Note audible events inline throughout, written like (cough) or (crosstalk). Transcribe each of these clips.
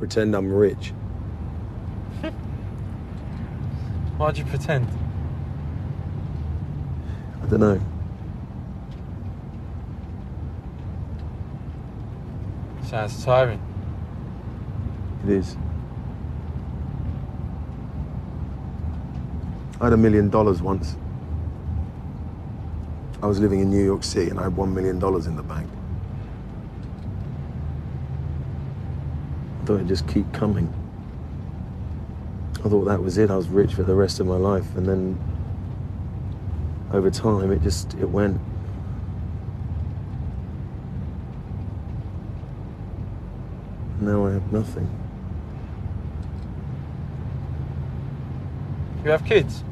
pretend I'm rich. (laughs) Why'd you pretend? I don't know. Sounds tiring. It is. I had a million dollars once. I was living in New York City and I had one million dollars in the bank. Thought it'd just keep coming. I thought that was it. I was rich for the rest of my life, and then over time, it just it went. Now I have nothing. You have kids?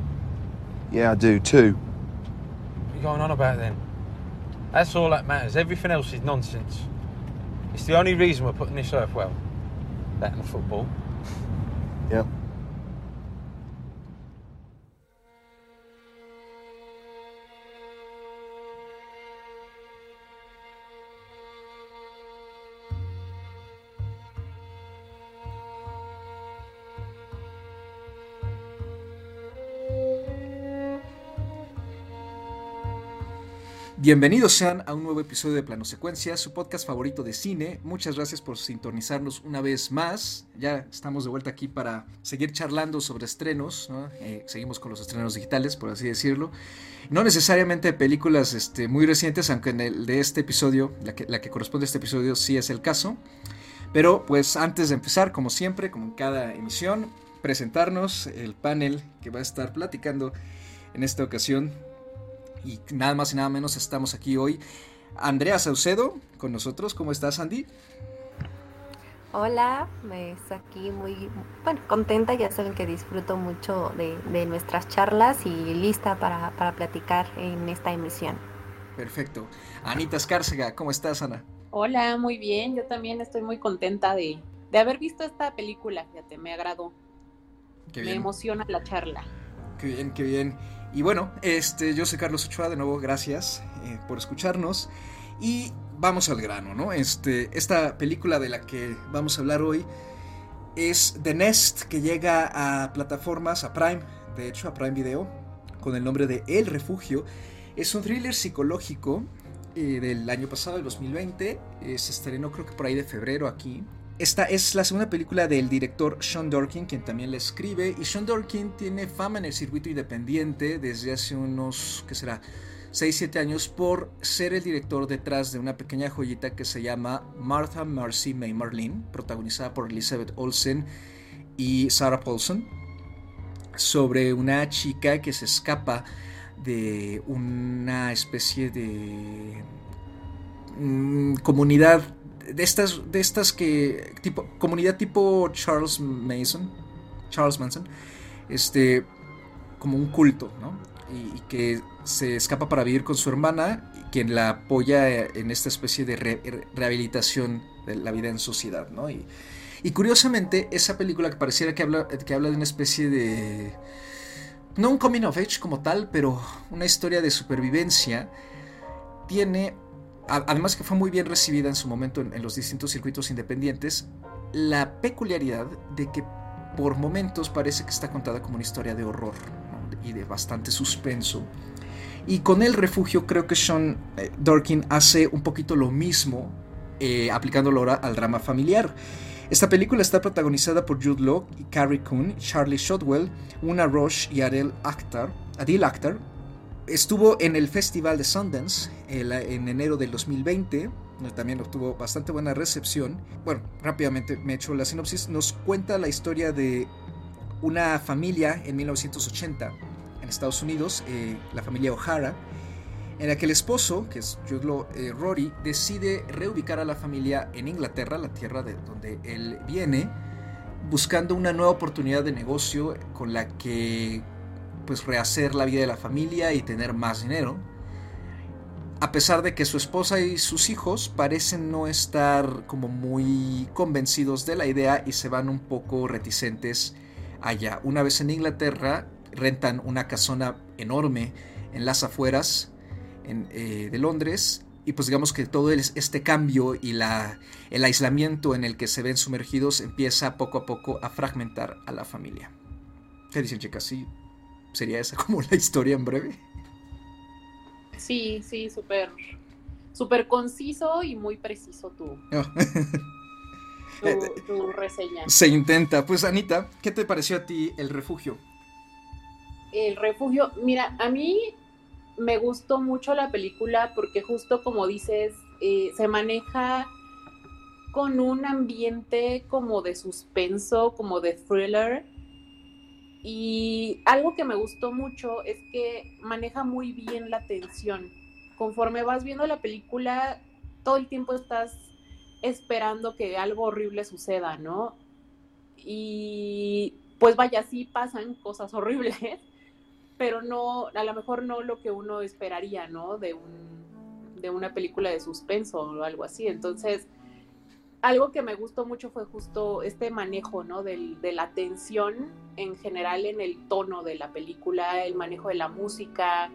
Yeah, I do too. What are you going on about then? That's all that matters. Everything else is nonsense. It's the only reason we're putting this earth well that in football. Bienvenidos sean a un nuevo episodio de Plano Secuencia, su podcast favorito de cine. Muchas gracias por sintonizarnos una vez más. Ya estamos de vuelta aquí para seguir charlando sobre estrenos. ¿no? Eh, seguimos con los estrenos digitales, por así decirlo. No necesariamente películas este, muy recientes, aunque en el de este episodio, la que, la que corresponde a este episodio, sí es el caso. Pero pues antes de empezar, como siempre, como en cada emisión, presentarnos el panel que va a estar platicando en esta ocasión y nada más y nada menos estamos aquí hoy. Andrea Saucedo con nosotros. ¿Cómo estás, Andy? Hola, me estoy aquí muy bueno, contenta. Ya saben que disfruto mucho de, de nuestras charlas y lista para, para, platicar en esta emisión. Perfecto. Anita Escárcega, ¿cómo estás, Ana? Hola, muy bien. Yo también estoy muy contenta de, de haber visto esta película. Fíjate, me agradó. Qué me emociona la charla. Qué bien, qué bien. Y bueno, este, yo soy Carlos Ochoa, de nuevo gracias eh, por escucharnos. Y vamos al grano, ¿no? Este, esta película de la que vamos a hablar hoy es The Nest, que llega a plataformas, a Prime, de hecho, a Prime Video, con el nombre de El Refugio. Es un thriller psicológico eh, del año pasado, del 2020. Eh, se estrenó creo que por ahí de febrero aquí. Esta es la segunda película del director Sean Dorkin, quien también la escribe. Y Sean Dorkin tiene fama en el circuito independiente desde hace unos, ¿qué será? 6-7 años por ser el director detrás de una pequeña joyita que se llama Martha Marcy May Marlene, protagonizada por Elizabeth Olsen y Sarah Paulson, sobre una chica que se escapa de una especie de mm, comunidad de estas, de estas que, tipo, comunidad tipo Charles Mason, Charles Manson, este, como un culto, ¿no? Y, que se escapa para vivir con su hermana, quien la apoya en esta especie de re, rehabilitación de la vida en sociedad, ¿no? Y, y, curiosamente, esa película que pareciera que habla, que habla de una especie de... No un coming of age como tal, pero una historia de supervivencia, tiene además que fue muy bien recibida en su momento en, los distintos circuitos independientes, la peculiaridad de que por momentos parece que está contada como una historia de horror y de bastante suspenso. Y con el refugio creo que Sean eh, Dorkin hace un poquito lo mismo, eh, aplicándolo ahora al drama familiar. Esta película está protagonizada por Jude Law, Carrie Coon, Charlie Shotwell, Una Roche y Adele Akhtar, Adil Akhtar, Estuvo en el Festival de Sundance en enero del 2020, también obtuvo bastante buena recepción. Bueno, rápidamente me echo la sinopsis. Nos cuenta la historia de una familia en 1980 en Estados Unidos, eh, la familia O'Hara, en la que el esposo, que es Jude eh, Rory, decide reubicar a la familia en Inglaterra, la tierra de donde él viene, buscando una nueva oportunidad de negocio con la que pues rehacer la vida de la familia y tener más dinero. A pesar de que su esposa y sus hijos parecen no estar como muy convencidos de la idea y se van un poco reticentes allá. Una vez en Inglaterra rentan una casona enorme en las afueras eh, de Londres y pues digamos que todo este cambio y el aislamiento en el que se ven sumergidos empieza poco a poco a fragmentar a la familia. ¿Qué dicen chicas? ¿Sí? ¿Sería esa (laughs) como la historia en breve? Sí, sí, súper súper conciso y muy preciso tu, oh. tu, reseña. Se intenta. Pues Anita, ¿qué te pareció a ti el refugio? El refugio, mira, a mí me gustó mucho la película porque justo como dices, eh, se maneja con un ambiente como de suspenso, como de thriller. Y algo que me gustó mucho es que maneja muy bien la tensión conforme vas viendo la película, todo el tiempo estás esperando que algo horrible suceda, ¿no? Y pues vaya, sí pasan cosas horribles, (laughs) pero no, a lo mejor no lo que uno esperaría, ¿no? De, un, de una película de suspenso o algo así. Entonces, algo que me gustó mucho fue justo este manejo, ¿no? Del, de la tensión en general en el tono de la película, el manejo de la música,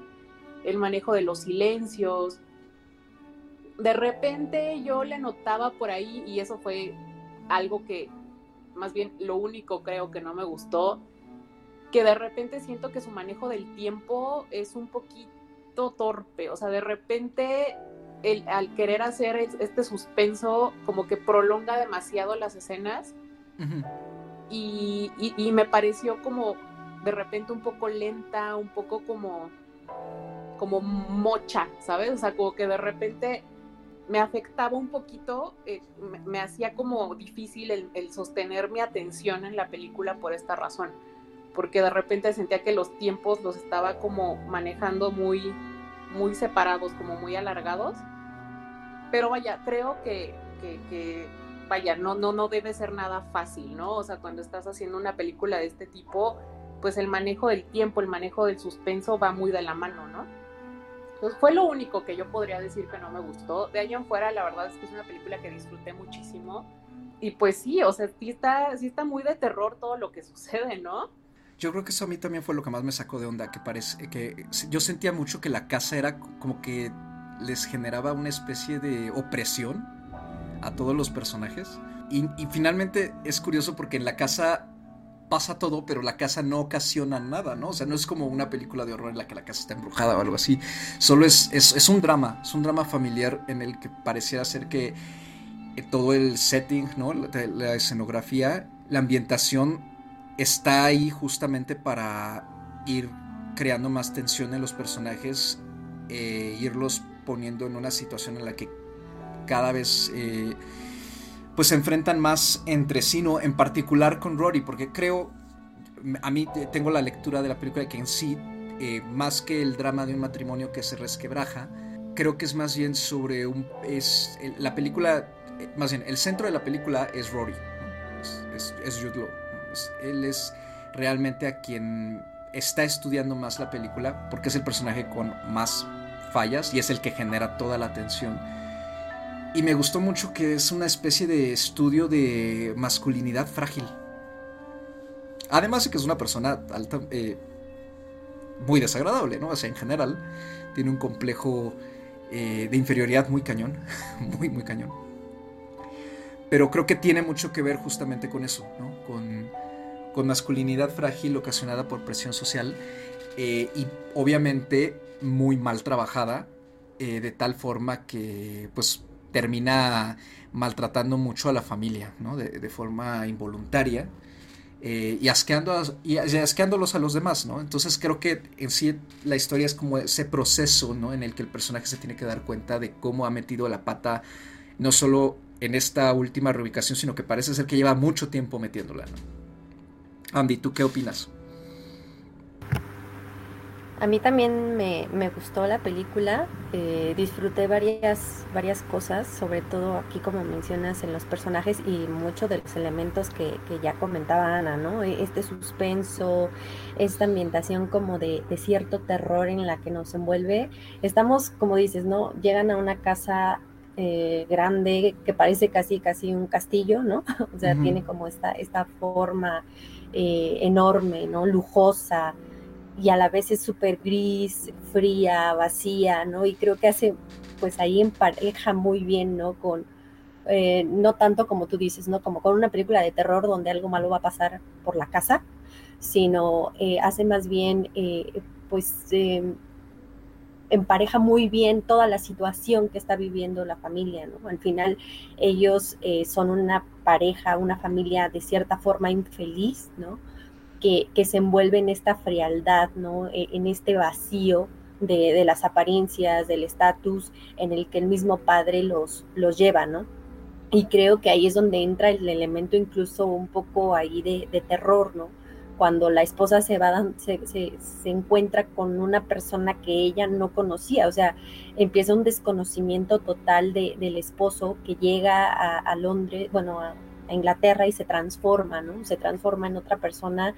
el manejo de los silencios. De repente yo le notaba por ahí, y eso fue algo que, más bien lo único creo que no me gustó, que de repente siento que su manejo del tiempo es un poquito torpe, o sea, de repente el, al querer hacer este suspenso como que prolonga demasiado las escenas y, y me pareció como de repente un poco lenta, un poco como como mocha, ¿sabes? O sea, como que de repente me afectaba un poquito, eh, me, hacía como difícil el, sostener mi atención en la película por esta razón, porque de repente sentía que los tiempos los estaba como manejando muy, muy separados, como muy alargados. Pero vaya, creo que, que, vaya, no, no, no debe ser nada fácil, ¿no? O sea, cuando estás haciendo una película de este tipo, pues el manejo del tiempo, el manejo del suspenso va muy de la mano, ¿no? Entonces fue lo único que yo podría decir que no me gustó. De ahí en fuera, la verdad es que es una película que disfruté muchísimo. Y pues sí, o sea, sí está, sí está muy de terror todo lo que (laughs) sucede, ¿no? Yo creo que eso a mí también fue lo que más me sacó de onda, que parece que yo sentía mucho que la casa era como que les generaba una especie de opresión a todos los personajes. Y, finalmente es curioso porque en la casa pasa todo, pero la casa no ocasiona nada, ¿no? O sea, no es como una película de horror en la que la casa está embrujada o algo así. Solo es, es, un drama, es un drama familiar en el que pareciera ser que eh, todo el setting, ¿no? La, escenografía, la ambientación está ahí justamente para ir creando más tensión en los personajes, e irlos poniendo en una situación en la que cada vez... Eh, pues se enfrentan más entre sí, ¿no? En particular con Rory, porque creo, a mí tengo la lectura de la película que en sí, eh, más que el drama de un matrimonio que se resquebraja, creo que es más bien sobre un... Es, la película, eh, más bien, el centro de la película es Rory, es, es, Jude Law. él es realmente a quien está estudiando más la película, porque es el personaje con más fallas y es el que genera toda la tensión y me gustó mucho que es una especie de estudio de masculinidad frágil. Además de que es una persona alta, eh, muy desagradable, ¿no? O sea, en general, tiene un complejo eh, de inferioridad muy cañón, (laughs) muy, muy cañón. Pero creo que tiene mucho que ver justamente con eso, ¿no? Con, con masculinidad frágil ocasionada por presión social eh, y obviamente muy mal trabajada, de tal forma que, pues, termina maltratando mucho a la familia, ¿no? de, forma involuntaria. Eh, y, asqueando y asqueándolos a los demás, ¿no? Entonces creo que en sí la historia es como ese proceso, ¿no? En el que el personaje se tiene que dar cuenta de cómo ha metido la pata, no solo en esta última reubicación, sino que parece ser que lleva mucho tiempo metiéndola. Andy, ¿tú qué opinas? A mí también me, gustó la película, eh, disfruté varias, varias cosas, sobre todo aquí como mencionas en los personajes y muchos de los elementos que, ya comentaba Ana, ¿no? E, este suspenso, esta ambientación como de, cierto terror en la que nos envuelve. Estamos, como dices, ¿no? Llegan a una casa eh, grande que parece casi, casi un castillo, ¿no? (laughs) o sea, tiene como esta, esta forma eh, enorme, ¿no? Lujosa y a la vez es súper gris, fría, vacía, ¿no? Y creo que hace pues ahí empareja muy bien, ¿no? Con, eh, no tanto como tú dices, ¿no? Como con una película de terror donde algo malo va a pasar por la casa, sino eh, hace más bien, eh, pues, em, empareja muy bien toda la situación que está viviendo la familia, ¿no? Al final ellos son una pareja, una familia de cierta forma infeliz, ¿no? Que, se envuelve en esta frialdad, ¿no? E, en este vacío de, de las apariencias, del estatus en el que el mismo padre los, los lleva, ¿no? Y creo que ahí es donde entra el elemento incluso un poco ahí de, terror, ¿no? Cuando la esposa se va, se, se, encuentra con una persona que ella no conocía, o sea, empieza un desconocimiento total de, del esposo que llega a, Londres, bueno, a, Inglaterra y se transforma, ¿no? Se transforma en otra persona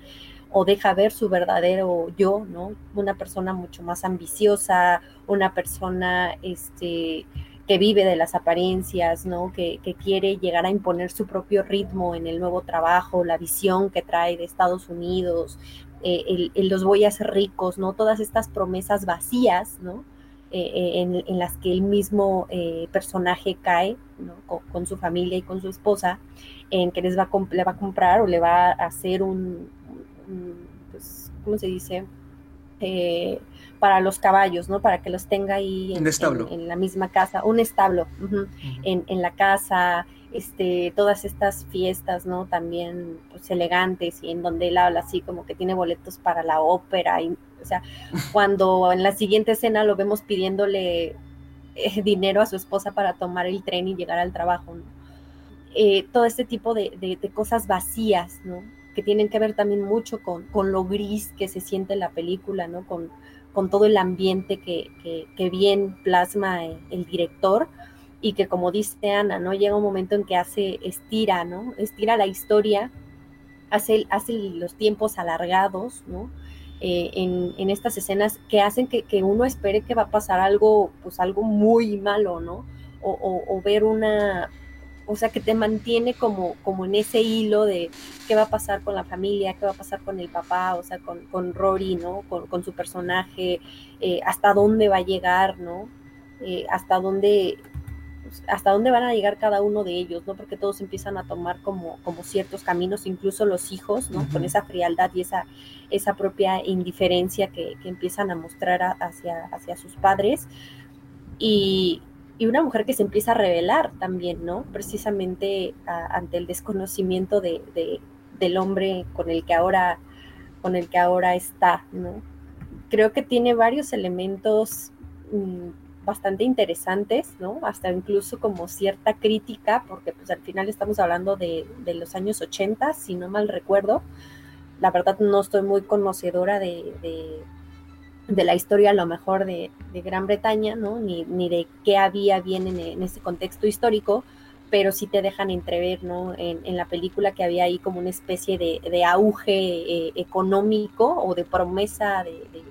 o deja ver su verdadero yo, ¿no? Una persona mucho más ambiciosa, una persona, este, que vive de las apariencias, ¿no? Que, quiere llegar a imponer su propio ritmo en el nuevo trabajo, la visión que trae de Estados Unidos, eh, el, los voy a hacer ricos, ¿no? Todas estas promesas vacías, ¿no? Eh, eh, en, las que el mismo personaje cae ¿no? con, su familia y con su esposa, en que les va a, le va a comprar o le va a hacer un, un pues, ¿cómo se dice? para los caballos, ¿no? Para que los tenga ahí en, en, la misma casa, un establo en, en, la casa, este, todas estas fiestas, ¿no? También pues, elegantes y en donde él habla así como que tiene boletos para la ópera, y, o sea, (laughs) cuando en la siguiente escena lo vemos pidiéndole eh, dinero a su esposa para tomar el tren y llegar al trabajo, ¿no? Eh, todo este tipo de, de, de cosas vacías, ¿no? que tienen que ver también mucho con, con, lo gris que se siente en la película, ¿no? Con, con todo el ambiente que, bien plasma el, director y que como dice Ana, ¿no? Llega un momento en que hace, estira, ¿no? Estira la historia, hace, hace los tiempos alargados, ¿no? Eh, en, estas escenas que hacen que, uno espere que va a pasar algo, pues algo muy malo, ¿no? o ver una, o sea, que te mantiene como, como en ese hilo de qué va a pasar con la familia, qué va a pasar con el papá, o sea, con, con Rory, ¿no? Con, su personaje, eh, hasta dónde va a llegar, ¿no? Eh, hasta dónde pues, hasta dónde van a llegar cada uno de ellos, ¿no? Porque todos empiezan a tomar como, como ciertos caminos, incluso los hijos, ¿no? Con esa frialdad y esa, esa propia indiferencia que, que empiezan a mostrar hacia, hacia sus padres. Y, y una mujer que se empieza a revelar también, ¿no? Precisamente ante el desconocimiento de, del hombre con el que ahora con el que ahora está, ¿no? Creo que tiene varios elementos mm, bastante interesantes, ¿no? Hasta incluso como cierta crítica, porque pues al final estamos hablando de, de los años 80, si no mal recuerdo. La verdad no estoy muy conocedora de, de la historia a lo mejor de, Gran Bretaña, ¿no? Ni, ni, de qué había bien en, ese contexto histórico, pero sí te dejan entrever, ¿no? En, la película que había ahí como una especie de, auge eh, económico o de promesa de,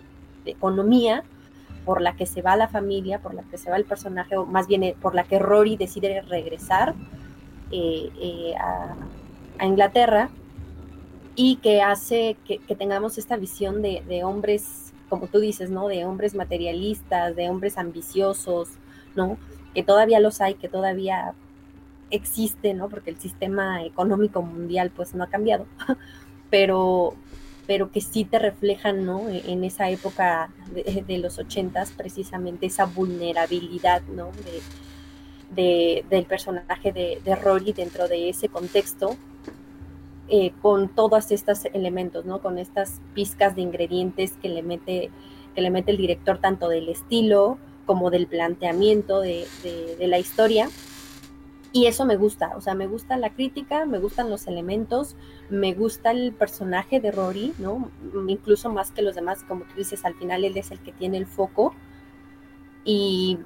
economía por la que se va la familia, por la que se va el personaje, o más bien eh, por la que Rory decide regresar eh, a, Inglaterra y que hace que, tengamos esta visión de hombres como tú dices, ¿no? De hombres materialistas, de hombres ambiciosos, ¿no? Que todavía los hay, que todavía existe, ¿no? Porque el sistema económico mundial pues no ha cambiado, (laughs) pero, pero que sí te reflejan, ¿no? E, en esa época de, los ochentas, precisamente esa vulnerabilidad, ¿no? De, del personaje de, de Rory dentro de ese contexto eh, con todos estos elementos, ¿no? Con estas pizcas de ingredientes que le mete, que le mete el director, tanto del estilo como del planteamiento de, la historia. Y eso me gusta, o sea, me gusta la crítica, me gustan los elementos, me gusta el personaje de Rory, ¿no? Incluso más que los demás, como tú dices, al final él es el que tiene el foco. Y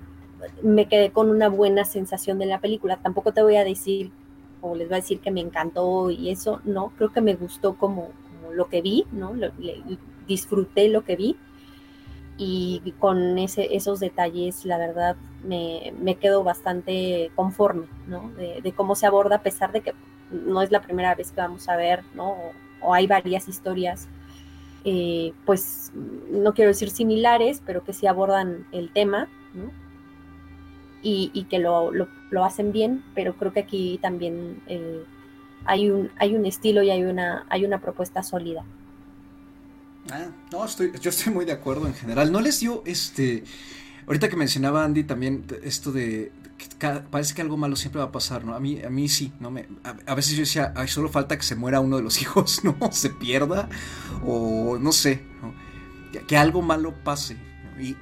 me quedé con una buena sensación de la película. Tampoco te voy a decir o les voy a decir que me encantó y eso, no, creo que me gustó como, lo que vi, ¿no? disfruté lo que vi y con ese, esos detalles, la verdad, me, me quedo bastante conforme, ¿no? De, cómo se aborda, a pesar de que no es la primera vez que vamos a ver, ¿no? O, hay varias historias, eh, pues, no quiero decir similares, pero que sí abordan el tema, ¿no? y, que lo, lo, hacen bien, pero creo que aquí también eh, hay, un, hay un estilo y hay una, hay una propuesta sólida. Ah, no, estoy, yo estoy muy de acuerdo en general. ¿No les dio este... Ahorita que mencionaba Andy también esto de, parece que algo malo siempre va a pasar, ¿no? A mí, a mí sí, ¿no? Me, a, veces yo decía, ay, solo falta que se muera uno de los (laughs) hijos, ¿no? Se pierda, o no sé, ¿no? Que, algo malo pase. Y,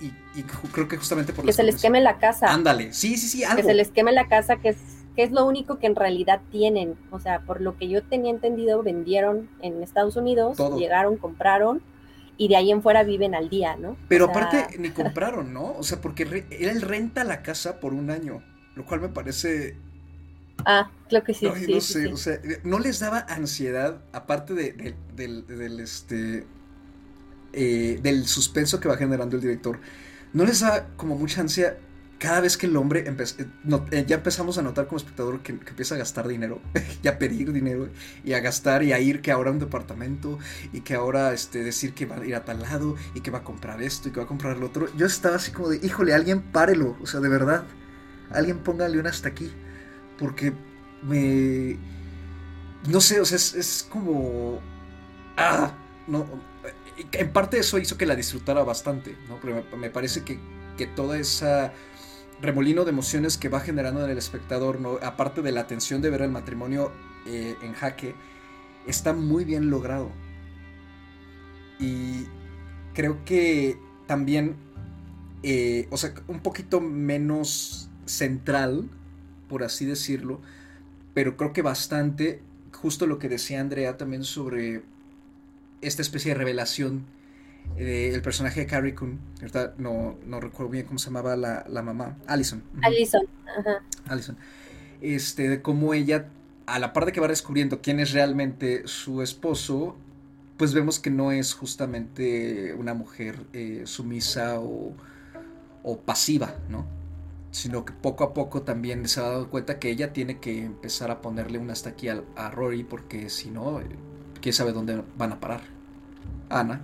creo que justamente por Que se les queme la casa. Ándale, sí, sí, sí, algo. Que se les queme la casa, que es, que es lo único que en realidad tienen. O sea, por lo que yo tenía entendido, vendieron en Estados Unidos, llegaron, compraron y de ahí en fuera viven al día, ¿no? Pero aparte (laughs) ni compraron, ¿no? O sea, porque él renta la casa por un año, lo cual me parece... Ah, creo que sí. no sé, o sea, no les daba ansiedad, aparte de, del, este, eh, del suspenso que va generando el director, no les da como mucha ansia cada vez que el hombre eh, eh, ya empezamos a notar como espectador que, empieza a gastar dinero, (laughs) y a pedir dinero, y a gastar y a ir que ahora un departamento, y que ahora este, decir que va a ir a tal lado, y que va a comprar esto, y que va a comprar lo otro. Yo estaba así como de, híjole, alguien párelo, o sea, de verdad, alguien póngale un hasta aquí, porque me... No sé, o sea, es, como... Ah, no... En parte eso hizo que la disfrutara bastante, ¿no? Pero me, parece que, que toda esa remolino de emociones que va generando en el espectador, ¿no? aparte de la tensión de ver el matrimonio eh, en jaque, está muy bien logrado. Y creo que también, eh, o sea, un poquito menos central, por así decirlo, pero creo que bastante, justo lo que decía Andrea también sobre esta especie de revelación eh, el personaje de Carrie Coon, no, no recuerdo bien cómo se llamaba la, mamá, Allison. Allison, ajá. Allison. Este, de cómo ella, a la par de que va descubriendo quién es realmente su esposo, pues vemos que no es justamente una mujer eh, sumisa o, o, pasiva, ¿no? Sino que poco a poco también se ha dado cuenta que ella tiene que empezar a ponerle un hasta aquí a, a Rory, porque si no, eh, quién sabe dónde van a parar. Ana.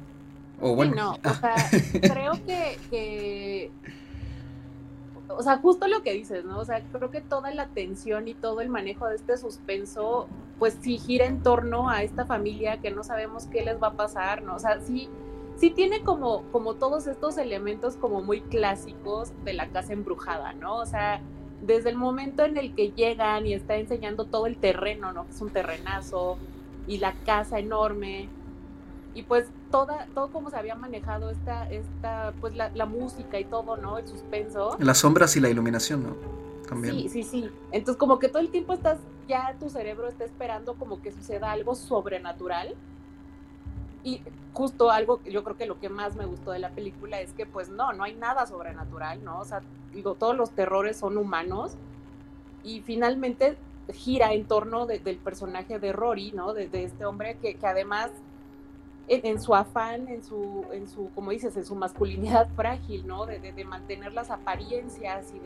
O bueno. no, o ah. sea, (laughs) creo que, o sea, justo lo que dices, ¿no? O sea, creo que toda la tensión y todo el manejo de este suspenso, pues sí gira en torno a esta familia que no sabemos qué les va a pasar, ¿no? O sea, sí, sí tiene como, como todos estos elementos como muy clásicos de la casa embrujada, ¿no? O sea, desde el momento en el que llegan y está enseñando todo el terreno, ¿no? Que es un terrenazo y la casa enorme, y pues toda, todo como se había manejado esta, esta pues la, música y todo, ¿no? El suspenso. Las sombras y la iluminación, ¿no? También. Sí, sí, sí. Entonces como que todo el tiempo estás, ya tu cerebro está esperando como que suceda algo sobrenatural. Y justo algo, yo creo que lo que más me gustó de la película es que pues no, no hay nada sobrenatural, ¿no? O sea, digo, todos los terrores son humanos y finalmente gira en torno del personaje de Rory, ¿no? De, este hombre que, que además en, su afán, en su, en su, como dices, en su masculinidad (laughs) frágil, ¿no? De, de, mantener las apariencias y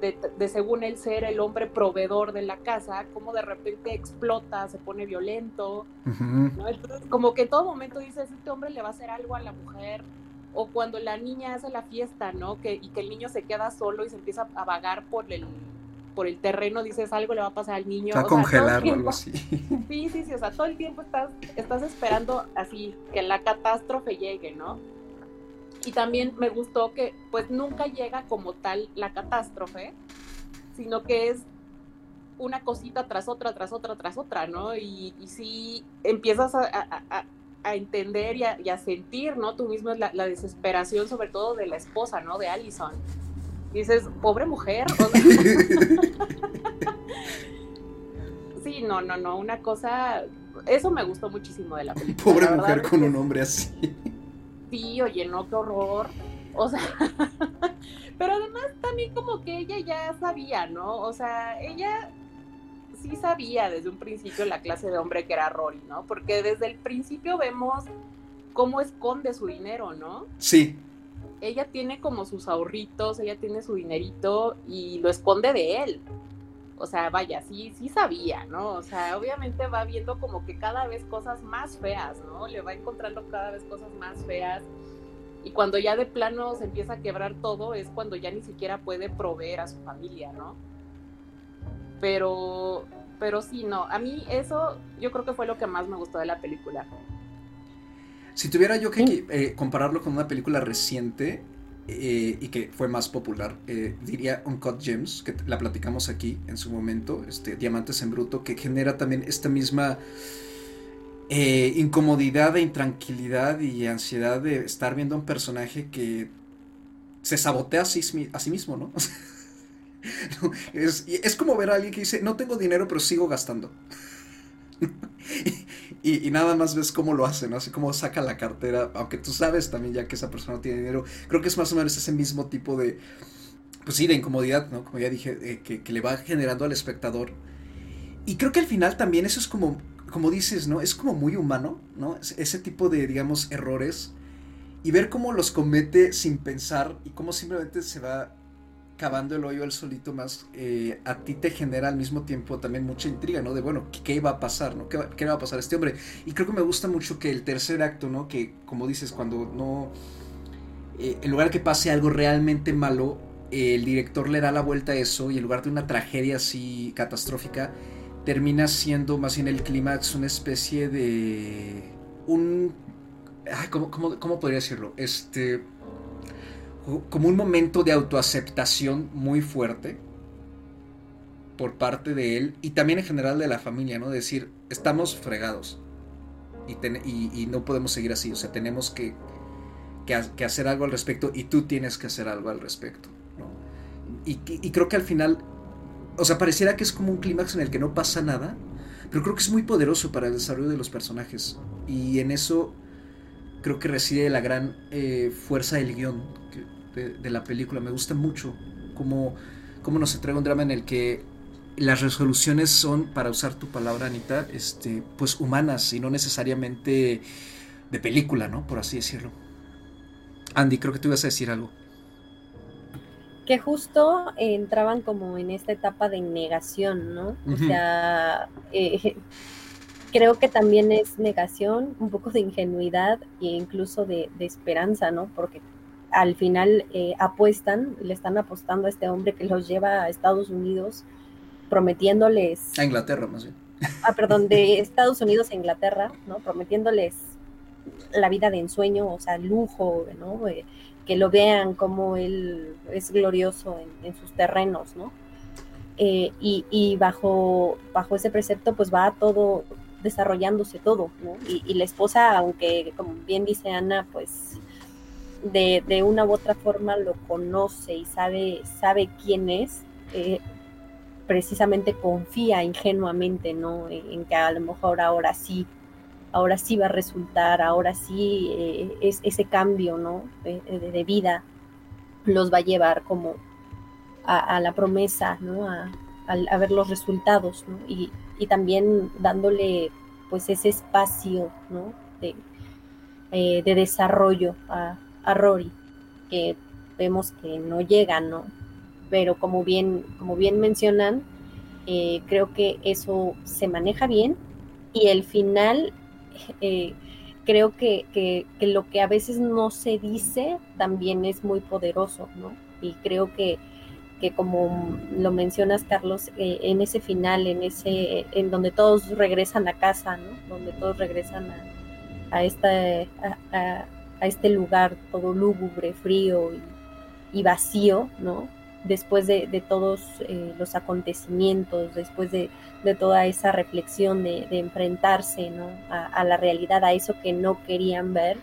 de, de, según él ser el hombre proveedor de la casa, como de repente explota, se pone violento, ¿no? Entonces, como que en todo momento dices, este hombre le va a hacer algo a la mujer, o cuando la niña hace la fiesta, ¿no? Que, y que el niño se queda solo y se empieza a vagar por el por el terreno dices algo le va a pasar al niño. a congelar o algo así. (laughs) Sí, sí, sí, o sea, todo el tiempo estás, estás esperando así que la catástrofe llegue, ¿no? Y también me gustó que pues nunca llega como tal la catástrofe, sino que es una cosita tras otra, tras otra, tras otra, ¿no? Y, y sí empiezas a, a, entender y, y a, sentir, ¿no? Tú mismo la, la desesperación sobre todo de la esposa, ¿no? De Allison dices, pobre mujer. (laughs) sí, no, no, no, una cosa, eso me gustó muchísimo de la película. Pobre mujer con un hombre así. Sí, oye, no, qué horror. O sea, (laughs) pero además también como que ella ya sabía, ¿no? O sea, ella sí sabía desde un principio la clase de hombre que era Rory, ¿no? Porque desde el principio vemos cómo esconde su dinero, ¿no? Sí ella tiene como sus ahorritos, ella tiene su dinerito y lo esconde de él. O sea, vaya, sí, sí sabía, ¿no? O sea, obviamente va viendo como que cada vez cosas más feas, ¿no? Le va encontrando cada vez cosas más feas. Y cuando ya de plano se empieza a quebrar todo, es cuando ya ni siquiera puede proveer a su familia, ¿no? Pero, pero sí, no. A mí eso yo creo que fue lo que más me gustó de la película. Si tuviera yo que eh, compararlo con una película reciente eh, y que fue más popular, eh, diría Uncut Gems, que la platicamos aquí en su momento, este, Diamantes en Bruto, que genera también esta misma incomodidad e intranquilidad y ansiedad de estar viendo a un personaje que se sabotea a sí, a sí mismo, ¿no? (laughs) es, es como ver a alguien que dice, no tengo dinero, pero sigo gastando. (laughs) y, nada más ves cómo lo hace, ¿no? Así como saca la cartera, aunque tú sabes también ya que esa persona tiene dinero. Creo que es más o menos ese mismo tipo de, pues sí, de incomodidad, ¿no? Como ya dije, eh, que, le va generando al espectador. Y creo que al final también eso es como, como dices, ¿no? Es como muy humano, ¿no? Ese tipo de, digamos, errores. Y ver cómo los comete sin pensar y cómo simplemente se va cavando el hoyo él solito más, eh, a ti te genera al mismo tiempo también mucha intriga, ¿no? De, bueno, ¿qué, iba a pasar, ¿no? ¿Qué, ¿Qué, va a pasar a este hombre? Y creo que me gusta mucho que el tercer acto, ¿no? Que, como dices, cuando no... Eh, en lugar de que pase algo realmente malo, el director le da la vuelta a eso y en lugar de una tragedia así catastrófica, termina siendo más bien el clímax una especie de... un... ¿cómo, cómo, cómo podría decirlo? Este como un momento de autoaceptación muy fuerte por parte de él y también en general de la familia, ¿no? Decir, estamos fregados y, no podemos seguir así, o sea, tenemos que, que, hacer algo al respecto y tú tienes que hacer algo al respecto, ¿no? Y, y creo que al final, o sea, pareciera que es como un clímax en el que no pasa nada, pero creo que es muy poderoso para el desarrollo de los personajes y en eso creo que reside la gran eh, fuerza del guion de, la película. Me gusta mucho cómo, cómo, nos entrega un drama en el que las resoluciones son, para usar tu palabra, Anita, este, pues humanas y no necesariamente de película, ¿no? Por así decirlo. Andy, creo que tú ibas a decir algo. Que justo entraban como en esta etapa de negación, ¿no? O sea, eh, creo que también es negación, un poco de ingenuidad e incluso de, esperanza, ¿no? Porque al final eh, apuestan, le están apostando a este hombre que los lleva a Estados Unidos, prometiéndoles... A Inglaterra, más bien. Ah, perdón, de Estados Unidos a Inglaterra, ¿no? Prometiéndoles la vida de ensueño, o sea, lujo, ¿no? Eh, que lo vean como él es glorioso en, sus terrenos, ¿no? Eh, y, y, bajo, bajo ese precepto, pues va todo, desarrollándose todo, ¿no? Y, la esposa, aunque como bien dice Ana, pues de, una u otra forma lo conoce y sabe, sabe quién es, eh, precisamente confía ingenuamente, ¿no? En, que a lo mejor ahora sí, ahora sí va a resultar, ahora sí eh, es, ese cambio, ¿no? De, vida los va a llevar como a, la promesa, ¿no? A, a, ver los resultados, ¿no? Y, y también dándole pues ese espacio ¿no? de, eh, de, desarrollo a, a, Rory, que vemos que no llega, ¿no? Pero como bien, como bien mencionan, eh, creo que eso se maneja bien y el final eh, creo que, que, que, lo que a veces no se dice también es muy poderoso, ¿no? Y creo que que como lo mencionas Carlos, eh, en ese final, en ese, en donde todos regresan a casa, ¿no? Donde todos regresan a, a esta, a, este lugar todo lúgubre, frío y, vacío, ¿no? Después de, de todos eh, los acontecimientos, después de, de, toda esa reflexión de, de enfrentarse, ¿no? A, la realidad, a eso que no querían ver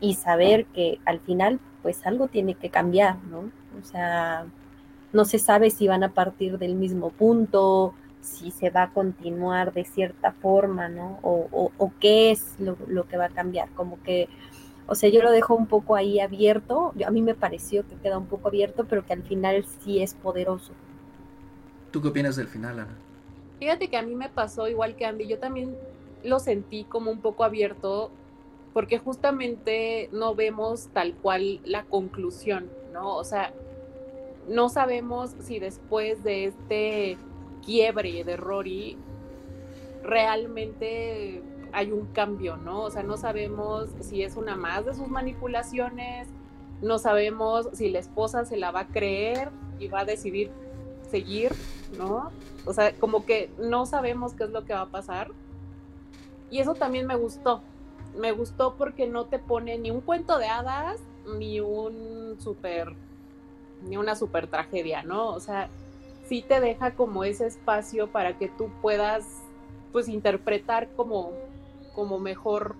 y saber que al final, pues algo tiene que cambiar, ¿no? O sea, no se sabe si van a partir del mismo punto, si se va a continuar de cierta forma, ¿no? O, o, qué es lo, que va a cambiar, como que, o sea, yo lo dejo un poco ahí abierto, a mí me pareció que queda un poco abierto, pero que al final sí es poderoso. ¿Tú qué opinas del final, Ana? Fíjate que a mí me pasó igual que Andy, yo también lo sentí como un poco abierto porque justamente no vemos tal cual la conclusión, ¿no? O sea, no sabemos si después de este quiebre de Rory realmente hay un cambio, ¿no? O sea, no sabemos si es una más de sus manipulaciones, no sabemos si la esposa se la va a creer y va a decidir seguir, ¿no? O sea, como que no sabemos qué es lo que va a pasar. Y eso también me gustó. Me gustó porque no te pone ni un cuento de hadas, ni un super, ni una super tragedia, ¿no? O sea, sí te deja como ese espacio para que tú puedas, pues, interpretar como como mejor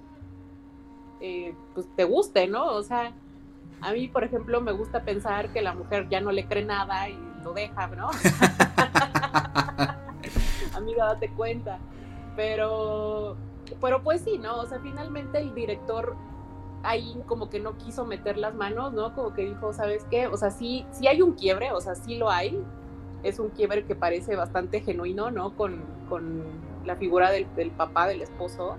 eh, pues te guste, ¿no? O sea, a mí, por ejemplo, me gusta pensar que la mujer ya no le cree nada y lo deja, ¿no? (laughs) Amiga, date cuenta. Pero, pero pues sí, ¿no? O sea, finalmente el director ahí como que no quiso meter las manos, ¿no? Como que dijo, ¿sabes qué? O sea, sí, sí hay un quiebre, o sea, sí lo hay. Es un quiebre que parece bastante genuino, ¿no? Con, con la figura del, del papá, del esposo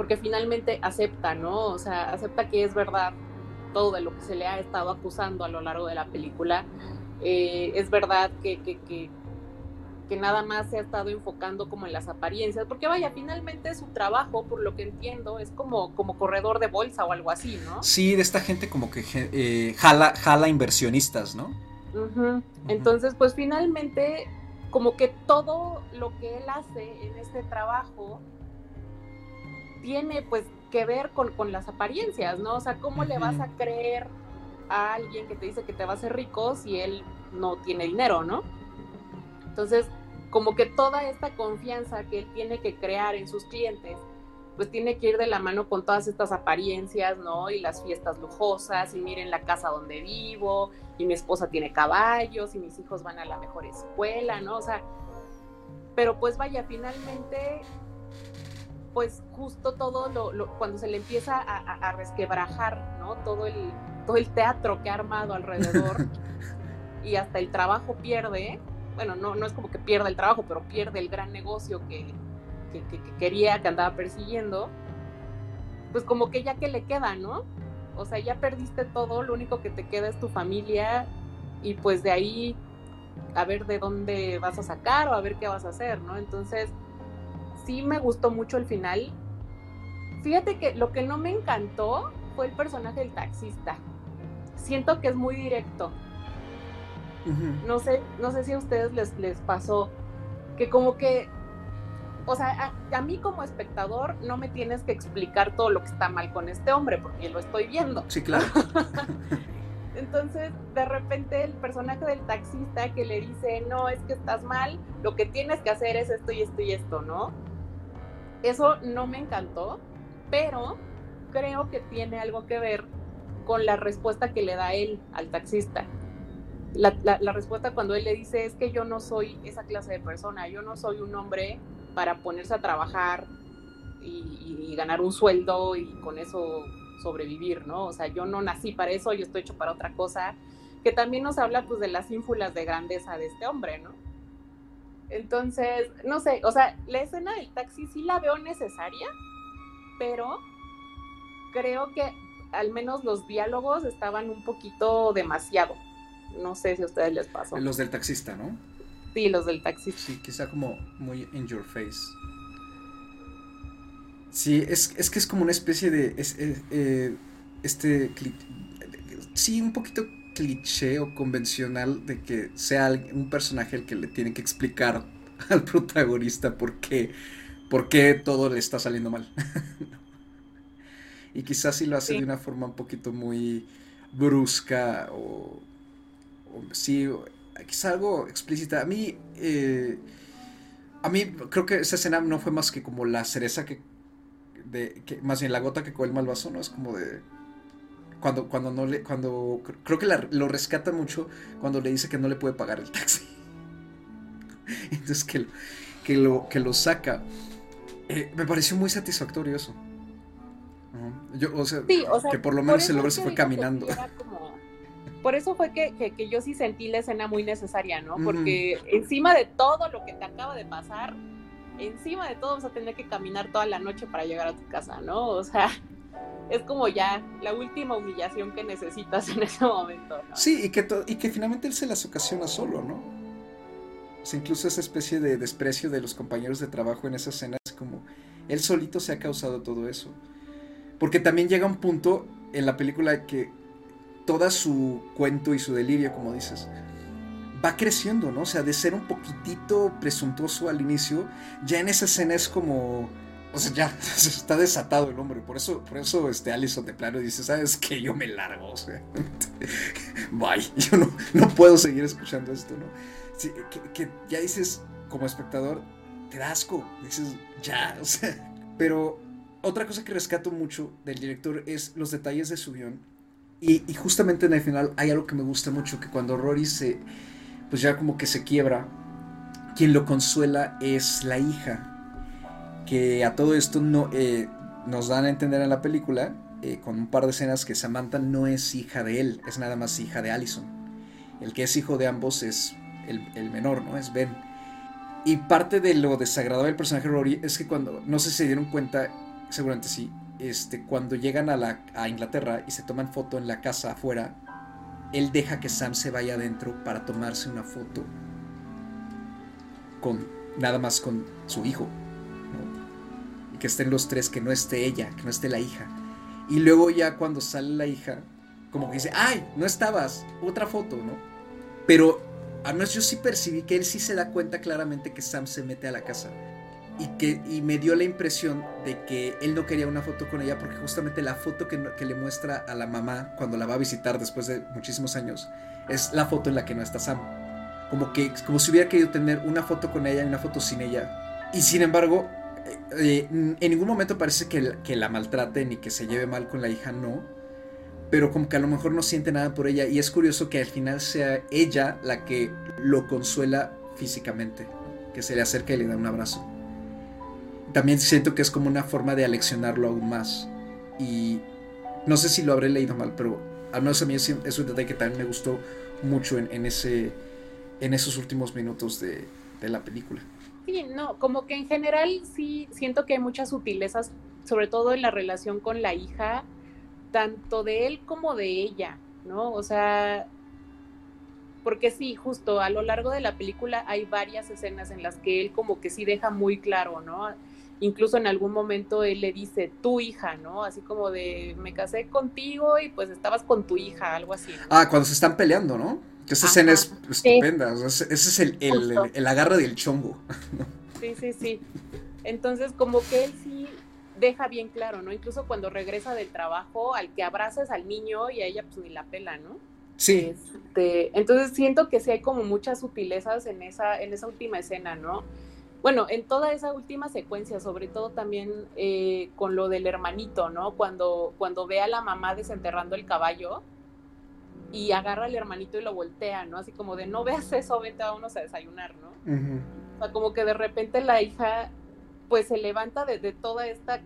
porque finalmente acepta, ¿no? O sea, acepta que es verdad todo de lo que se le ha estado acusando a lo largo de la película. Eh, es verdad que, que, que, que, nada más se ha estado enfocando como en las apariencias, porque vaya, finalmente su trabajo, por lo que entiendo, es como, como corredor de bolsa o algo así, ¿no? Sí, de esta gente como que eh, jala, jala inversionistas, ¿no? Uh -huh. Entonces, pues finalmente, como que todo lo que él hace en este trabajo tiene pues que ver con, con, las apariencias, ¿no? O sea, ¿cómo uh -huh. le vas a creer a alguien que te dice que te va a hacer rico si él no tiene dinero, ¿no? Entonces, como que toda esta confianza que él tiene que crear en sus clientes, pues tiene que ir de la mano con todas estas apariencias, ¿no? Y las fiestas lujosas, y miren la casa donde vivo, y mi esposa tiene caballos, y mis hijos van a la mejor escuela, ¿no? O sea, pero pues vaya, finalmente pues justo todo lo, lo, cuando se le empieza a, a, a, resquebrajar, ¿no? Todo el, todo el teatro que ha armado alrededor (laughs) y hasta el trabajo pierde, bueno, no, no es como que pierda el trabajo, pero pierde el gran negocio que, que, que, que quería, que andaba persiguiendo, pues como que ya que le queda, ¿no? O sea, ya perdiste todo, lo único que te queda es tu familia y pues de ahí a ver de dónde vas a sacar o a ver qué vas a hacer, ¿no? Entonces, sí me gustó mucho el final. Fíjate que lo que no me encantó fue el personaje del taxista. Siento que es muy directo. Uh -huh. No sé, no sé si a ustedes les, les pasó que como que, o sea, a, a, mí como espectador no me tienes que explicar todo lo que está mal con este hombre porque lo estoy viendo. Sí, claro. (laughs) Entonces, de repente el personaje del taxista que le dice, no, es que estás mal, lo que tienes que hacer es esto y esto y esto, ¿no? Eso no me encantó, pero creo que tiene algo que ver con la respuesta que le da él al taxista. La, respuesta cuando él le dice es que yo no soy esa clase de persona, yo no soy un hombre para ponerse a trabajar y, y, ganar un sueldo y con eso sobrevivir, ¿no? O sea, yo no nací para eso, yo estoy hecho para otra cosa, que también nos habla pues de las ínfulas de grandeza de este hombre, ¿no? Entonces, no sé, o sea, la escena del taxi sí la veo necesaria, pero creo que al menos los diálogos estaban un poquito demasiado. No sé si a ustedes les pasó. Los del taxista, ¿no? Sí, los del taxista. Sí, quizá como muy in your face. Sí, es, es que es como una especie de. Es, eh, eh, este. Sí, un poquito cliché o convencional de que sea un personaje el que le tiene que explicar (laughs) al protagonista por qué, por qué todo le está saliendo mal. (laughs) y quizás si lo hace sí. de una forma un poquito muy brusca o sí, quizás algo explícita. A mí, eh, a mí creo que esa escena no fue más que como la cereza que, de, que más bien la gota que colma el vaso, ¿no? Es como de cuando, cuando no le, cuando, creo que la, lo rescata mucho cuando le dice que no le puede pagar el taxi. (laughs) Entonces que, que, lo, que lo saca. Eh, me pareció muy satisfactorio eso. Uh, yo, o, sea, sí, o sea, que por lo menos por el hombre se fue caminando. Por eso fue que, que, que, yo sí sentí la escena muy necesaria, ¿no? Porque uh -huh. encima de todo lo que te acaba de pasar, encima de todo vas a tener que caminar toda la noche para llegar a tu casa, ¿no? O sea, (laughs) es como ya la última humillación que necesitas en ese momento. ¿no? Sí, y que, y que finalmente él se las ocasiona solo, ¿no? O sea, incluso esa especie de desprecio de los compañeros de trabajo en esa escena es como, Él solito se ha causado todo eso. Porque también llega un punto en la película que toda su cuento y su delirio, como dices, va creciendo, ¿no? O sea, de ser un poquitito presuntuoso al inicio, ya en esa escena es como o sea, ya (laughs) está desatado el hombre. Por eso, por eso este Allison de plano dice, ¿sabes qué? Yo me largo. O sea, (laughs) bye. (laughs) Yo no, no puedo seguir escuchando esto, ¿no? que, ya dices, como espectador, te asco. Dices, ya, o sea. Pero otra cosa que rescato mucho del director es los detalles de su guion. Y, justamente en el final hay algo que me gusta mucho, que cuando Rory se, pues ya como que se quiebra, quien lo consuela es la hija que a todo esto no, eh, nos dan a entender en la película, eh, con un par de escenas, que Samantha no es hija de él, es nada más hija de Allison. El que es hijo de ambos es el, menor, ¿no? Es Ben. Y parte de lo desagradable del personaje Rory es que cuando, no sé si se dieron cuenta, seguramente sí, este, cuando llegan a, la, a Inglaterra y se toman foto en la casa afuera, él deja que Sam se vaya adentro para tomarse una foto con nada más con su hijo que estén los tres, que no esté ella, que no esté la hija. Y luego ya cuando sale la hija, como que dice, ay, no estabas, otra foto, ¿no? Pero al menos yo sí percibí que él sí se da cuenta claramente que Sam se mete a la casa. Y, que, y me dio la impresión de que él no quería una foto con ella porque justamente la foto que, que le muestra a la mamá cuando la va a visitar después de muchísimos años es la foto en la que no está Sam. Como que como si hubiera querido tener una foto con ella y una foto sin ella. Y sin embargo, eh, en ningún momento parece que, que, la maltraten y que se lleve mal con la hija, no. Pero como que a lo mejor no siente nada por ella. Y es curioso que al final sea ella la que lo consuela físicamente. Que se le acerca y le da un abrazo. También siento que es como una forma de aleccionarlo aún más. Y no sé si lo habré leído mal, pero al menos a mí es, un detalle que también me gustó mucho en, ese, en esos últimos minutos de la película. Sí, no, como que en general sí siento que hay muchas sutilezas, sobre todo en la relación con la hija, tanto de él como de ella, ¿no? O sea, porque sí, justo a lo largo de la película hay varias escenas en las que él como que sí deja muy claro, ¿no? Incluso en algún momento él le dice, tu hija, ¿no? Así como de, me casé contigo y pues estabas con tu hija, algo así. Ah, cuando se están peleando, ¿no? Que esa escena es estupenda. ese es el, el, agarre del chongo. (laughs) Sí, sí, sí. Entonces, como que él sí deja bien claro, ¿no? Incluso cuando regresa del trabajo, al que abrazas al niño y a ella pues ni la pela, ¿no? Sí. Este, entonces siento que sí hay como muchas sutilezas en esa, en esa última escena, ¿no? Bueno, en toda esa última secuencia, sobre todo también eh, con lo del hermanito, ¿no? Cuando, cuando ve a la mamá desenterrando el caballo, y agarra al hermanito y lo voltea, ¿no? Así como de, no veas eso, vente a unos a desayunar, ¿no? O sea, como que de repente la hija, pues se levanta de, toda esta,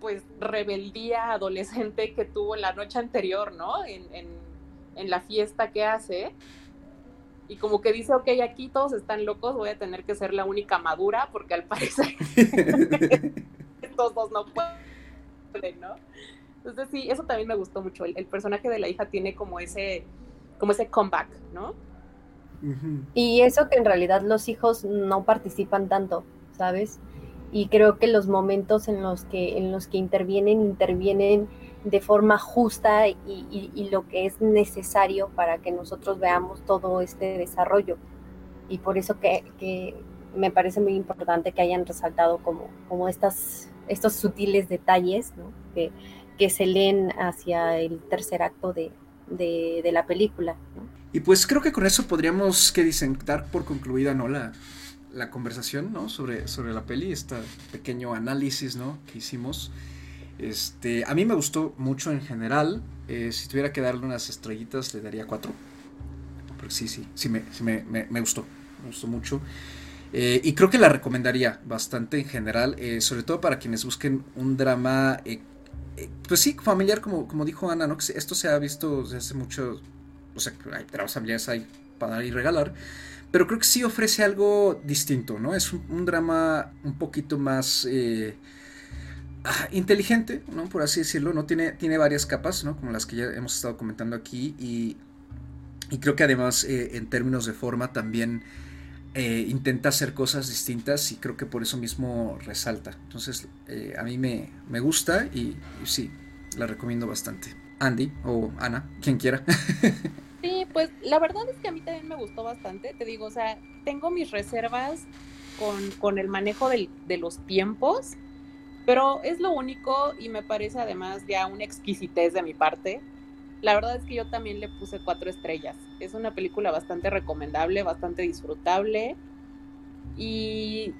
pues, rebeldía adolescente que tuvo la noche anterior, ¿no? En, en la fiesta que hace. Y como que dice, ok, aquí todos están locos, voy a tener que ser la única madura, porque al parecer (laughs) estos dos no pueden, ¿no? Entonces sí, eso también me gustó mucho. El, personaje de la hija tiene como ese, como ese comeback, ¿no? Y eso que en realidad los hijos no participan tanto, ¿sabes? Y creo que los momentos en los que, en los que intervienen, intervienen de forma justa y, lo que es necesario para que nosotros veamos todo este desarrollo. Y por eso que, me parece muy importante que hayan resaltado como, como estas, estos sutiles detalles. Que, que se leen hacia el tercer acto de, la película. Y pues creo que con eso podríamos, ¿qué dicen? Dar por concluida, ¿no? La, la conversación, ¿no? Sobre, sobre la peli, este pequeño análisis, ¿no? Que hicimos. Este, a mí me gustó mucho en general. Eh, si tuviera que darle unas estrellitas, le daría cuatro. Porque sí, sí, sí me, me, gustó. Me gustó mucho. Eh, y creo que la recomendaría bastante en general, eh, sobre todo para quienes busquen un drama pues sí, familiar, como, como dijo Ana, ¿no? esto se ha visto desde hace mucho, o sea, hay dramas familiares hay para dar y regalar, pero creo que sí ofrece algo distinto, ¿no? Es un, drama un poquito más eh, inteligente, ¿no? Por así decirlo, ¿no? Tiene, tiene varias capas, ¿no? Como las que ya hemos estado comentando aquí y, creo que además eh, en términos de forma también eh, intenta hacer cosas distintas y creo que por eso mismo resalta. Entonces, eh, a mí me, me gusta y, sí, la recomiendo bastante. Andy o Ana, quien quiera. (laughs) sí, pues la verdad es que a mí también me gustó bastante. Te digo, o sea, tengo mis reservas con, con el manejo de los tiempos, pero es lo único y me parece además ya una exquisitez de mi parte la verdad es que yo también le puse cuatro estrellas. Es una película bastante recomendable, bastante disfrutable y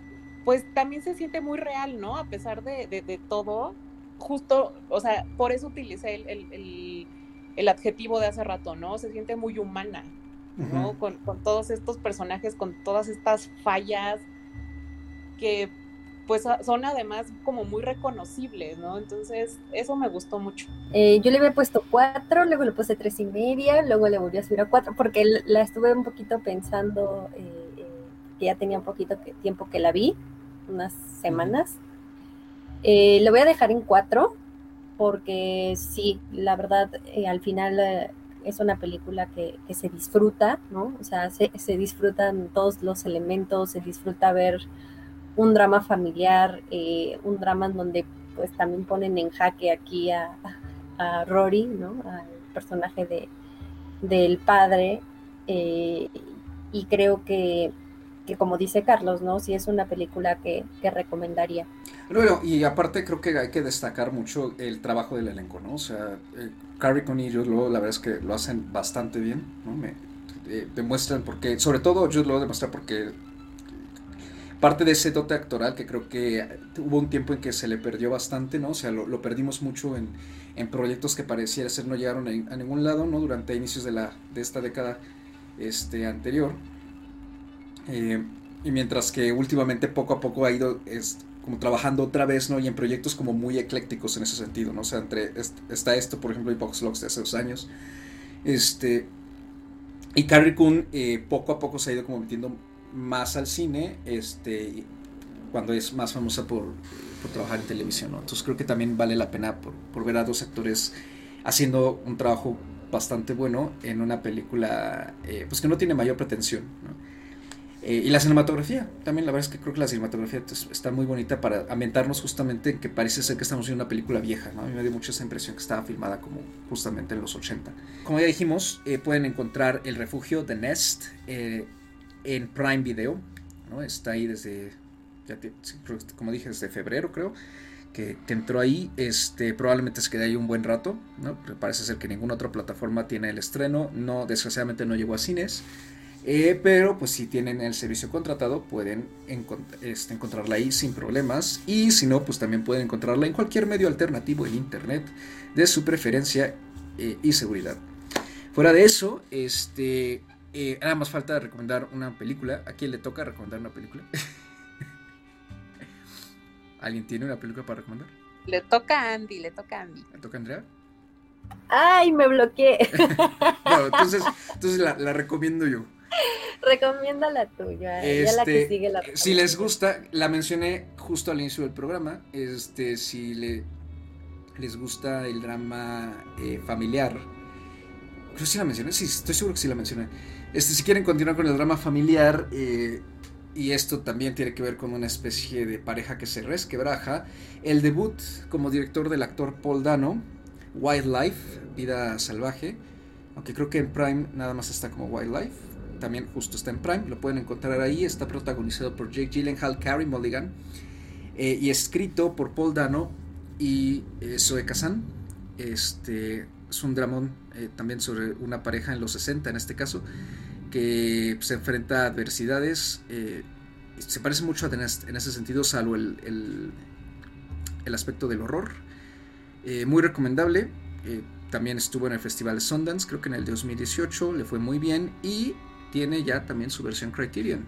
pues también se siente muy real, ¿no? A pesar de, todo, justo, o sea, por eso utilicé el, adjetivo de hace rato, ¿no? Se siente muy humana, ¿no? con, con todos estos personajes, con todas estas fallas que pues son además como muy reconocibles, ¿no? Entonces, eso me gustó mucho. Eh, yo le había puesto cuatro, luego le puse tres y media, luego le volví a subir a cuatro, porque la estuve un poquito pensando, eh, eh, que ya tenía un poquito tiempo que la vi, unas semanas. le voy a dejar en cuatro, porque sí, la verdad, al final es una película que, se disfruta, ¿no? O sea, se, se disfrutan todos los elementos, se disfruta ver un drama familiar, eh, un drama en donde pues también ponen en jaque aquí a, Rory, ¿no? Al personaje de, del padre. Eh, y creo que, como dice Carlos, ¿no? Sí es una película que, recomendaría. Bueno, y aparte creo que hay que destacar mucho el trabajo del elenco, ¿no? O sea, eh, Carrie y Jude Law, la verdad es que lo hacen bastante bien, ¿no? Me, demuestran porque, sobre todo Jude Law demuestra porque parte de ese dote actoral que creo que hubo un tiempo en que se le perdió bastante, ¿no? O sea, lo, perdimos mucho en, proyectos que pareciera ser no llegaron a, ningún lado, ¿no? Durante inicios de, la, de esta década este, anterior. Eh, y mientras que últimamente poco a poco ha ido es, como trabajando otra vez, ¿no? Y en proyectos como muy eclécticos en ese sentido, ¿no? O sea, entre, está esto, por ejemplo, Box Locks de hace dos años. Este, y Carrie Coon eh, poco a poco se ha ido como metiendo más al cine este, cuando es más famosa por, trabajar en televisión. Entonces creo que también vale la pena por, ver a dos actores haciendo un trabajo bastante bueno en una película eh, pues que no tiene mayor pretensión. Eh, y la cinematografía, también la verdad es que creo que la cinematografía está muy bonita para ambientarnos justamente en que parece ser que estamos viendo una película vieja. A mí me dio mucha esa impresión que estaba filmada como justamente en los 80. Como ya dijimos, eh, pueden encontrar El Refugio, The Nest, en Prime Video, ¿no? Está ahí desde, como dije, desde febrero creo, que, entró ahí, este, probablemente se quede ahí un buen rato, ¿no? Parece ser que ninguna otra plataforma tiene el estreno, no, desgraciadamente no llegó a cines, eh, pero pues si tienen el servicio contratado pueden este, encontrarla ahí sin problemas y si no pues también pueden encontrarla en cualquier medio alternativo en internet de su preferencia eh, y seguridad. Fuera de eso, este, eh, nada más falta recomendar una película. ¿A quién le toca recomendar una película? (laughs) ¿Alguien tiene una película para recomendar? Le toca a Andy, le toca a Andy. ¿Le toca a Andrea? Ay, me bloqueé. (laughs) entonces, entonces la, recomiendo yo. Recomienda la tuya, ya la que este, sigue la Si les gusta, la mencioné justo al inicio del programa. Este, si le, les gusta el drama eh, familiar, creo que sí la mencioné, sí, estoy seguro que sí la mencioné. Este, si quieren continuar con el drama familiar, eh, y esto también tiene que ver con una especie de pareja que se resquebraja, el debut como director del actor Paul Dano, Wildlife, Vida Salvaje, aunque creo que en Prime nada más está como Wildlife, también justo está en Prime, lo pueden encontrar ahí, está protagonizado por Jake Gyllenhaal, Carrie Mulligan, eh, y escrito por Paul Dano y eh, Zoe Kazan. Este, es un dramón eh, también sobre una pareja en los 60 en este caso, que se enfrenta a adversidades. Eh, se parece mucho en ese sentido, salvo el, el, aspecto del horror. Eh, muy recomendable. también estuvo en el Festival de Sundance, creo que en el 2018, le fue muy bien y tiene ya también su versión Criterion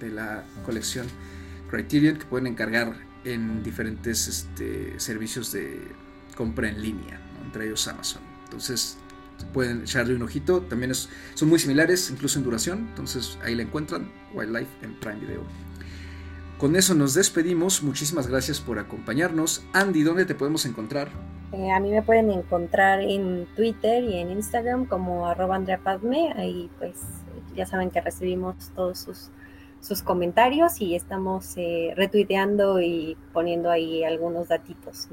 de, la colección Criterion que pueden encargar en diferentes este, servicios de compra en línea, entre ellos Amazon. Entonces pueden echarle un ojito. También son muy similares, incluso en duración. Entonces ahí la encuentran, Wildlife en Prime Video. Con eso nos despedimos. Muchísimas gracias por acompañarnos. Andy, ¿dónde te podemos encontrar? Eh, a mí me pueden encontrar en Twitter y en Instagram como arroba Andrea Padme. Ahí pues ya saben que recibimos todos sus comentarios y estamos eh, retuiteando y poniendo ahí algunos datitos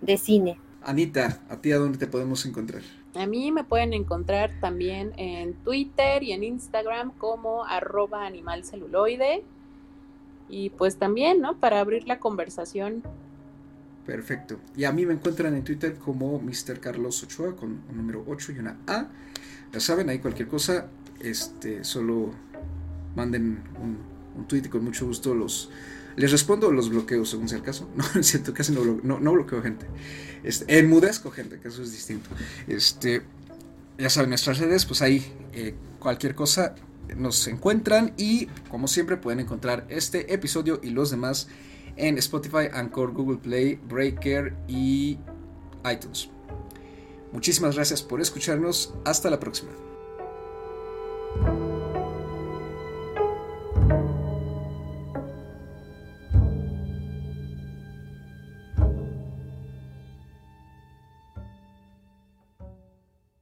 de cine. Anita, ¿a ti a dónde te podemos encontrar? A mí me pueden encontrar también en Twitter y en Instagram como arroba animalceluloide. Y pues también, ¿no? Para abrir la conversación. Perfecto. Y a mí me encuentran en Twitter como Mr. Carlos Ochoa con un número 8 y una A. Ya saben, ahí cualquier cosa, este, solo manden un, un tweet y con mucho gusto los, les respondo los bloqueos según sea el caso. (laughs) No, en cierto, casi no bloqueo gente. Este, enmudezco gente, que eso es distinto. Este, ya saben, nuestras redes, pues ahí eh, cualquier cosa nos encuentran y como siempre pueden encontrar este episodio y los demás en Spotify, Anchor, Google Play, Breaker y iTunes. Muchísimas gracias por escucharnos. Hasta la próxima.